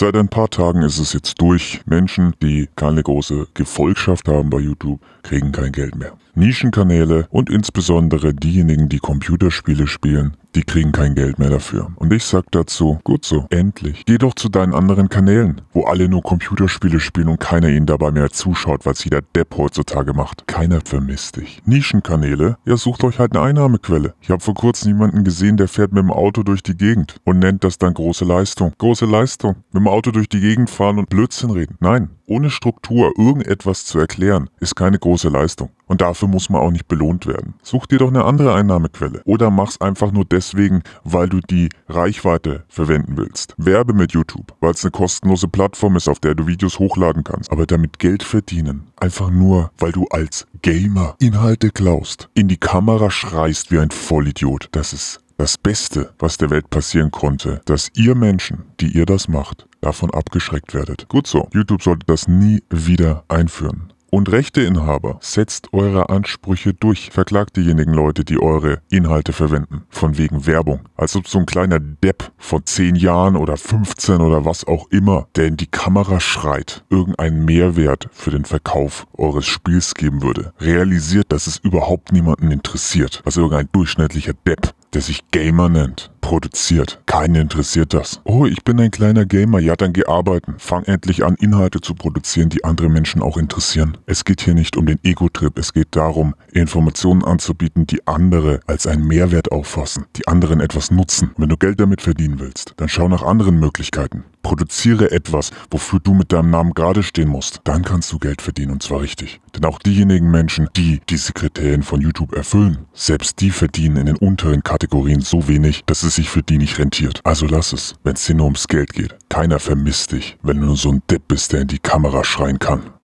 Seit ein paar Tagen ist es jetzt durch. Menschen, die keine große Gefolgschaft haben bei YouTube, kriegen kein Geld mehr. Nischenkanäle und insbesondere diejenigen, die Computerspiele spielen, die kriegen kein Geld mehr dafür. Und ich sag dazu, gut so, endlich. Geh doch zu deinen anderen Kanälen, wo alle nur Computerspiele spielen und keiner ihnen dabei mehr zuschaut, was jeder Depp heutzutage macht. Keiner vermisst dich. Nischenkanäle, ja sucht euch halt eine Einnahmequelle. Ich habe vor kurzem jemanden gesehen, der fährt mit dem Auto durch die Gegend und nennt das dann große Leistung. Große Leistung. Mit dem Auto durch die Gegend fahren und Blödsinn reden. Nein, ohne Struktur irgendetwas zu erklären, ist keine große Leistung. Und dafür muss man auch nicht belohnt werden. Such dir doch eine andere Einnahmequelle. Oder mach's einfach nur deswegen, weil du die Reichweite verwenden willst. Werbe mit YouTube, weil es eine kostenlose Plattform ist, auf der du Videos hochladen kannst. Aber damit Geld verdienen. Einfach nur, weil du als Gamer Inhalte klaust, in die Kamera schreist wie ein Vollidiot. Das ist das Beste, was der Welt passieren konnte, dass ihr Menschen, die ihr das macht, davon abgeschreckt werdet. Gut so, YouTube sollte das nie wieder einführen. Und Rechteinhaber, setzt eure Ansprüche durch. Verklagt diejenigen Leute, die eure Inhalte verwenden. Von wegen Werbung. Als ob so ein kleiner Depp von 10 Jahren oder 15 oder was auch immer, der in die Kamera schreit, irgendeinen Mehrwert für den Verkauf eures Spiels geben würde. Realisiert, dass es überhaupt niemanden interessiert. Also irgendein durchschnittlicher Depp der sich Gamer nennt, produziert. Keinen interessiert das. Oh, ich bin ein kleiner Gamer. Ja, dann geh arbeiten. Fang endlich an, Inhalte zu produzieren, die andere Menschen auch interessieren. Es geht hier nicht um den Ego-Trip. Es geht darum, Informationen anzubieten, die andere als einen Mehrwert auffassen, die anderen etwas nutzen. Wenn du Geld damit verdienen willst, dann schau nach anderen Möglichkeiten. Produziere etwas, wofür du mit deinem Namen gerade stehen musst. Dann kannst du Geld verdienen und zwar richtig. Denn auch diejenigen Menschen, die diese Kriterien von YouTube erfüllen, selbst die verdienen in den unteren Kategorien so wenig, dass es sich für die nicht rentiert. Also lass es, wenn es dir nur ums Geld geht. Keiner vermisst dich, wenn du nur so ein Depp bist, der in die Kamera schreien kann.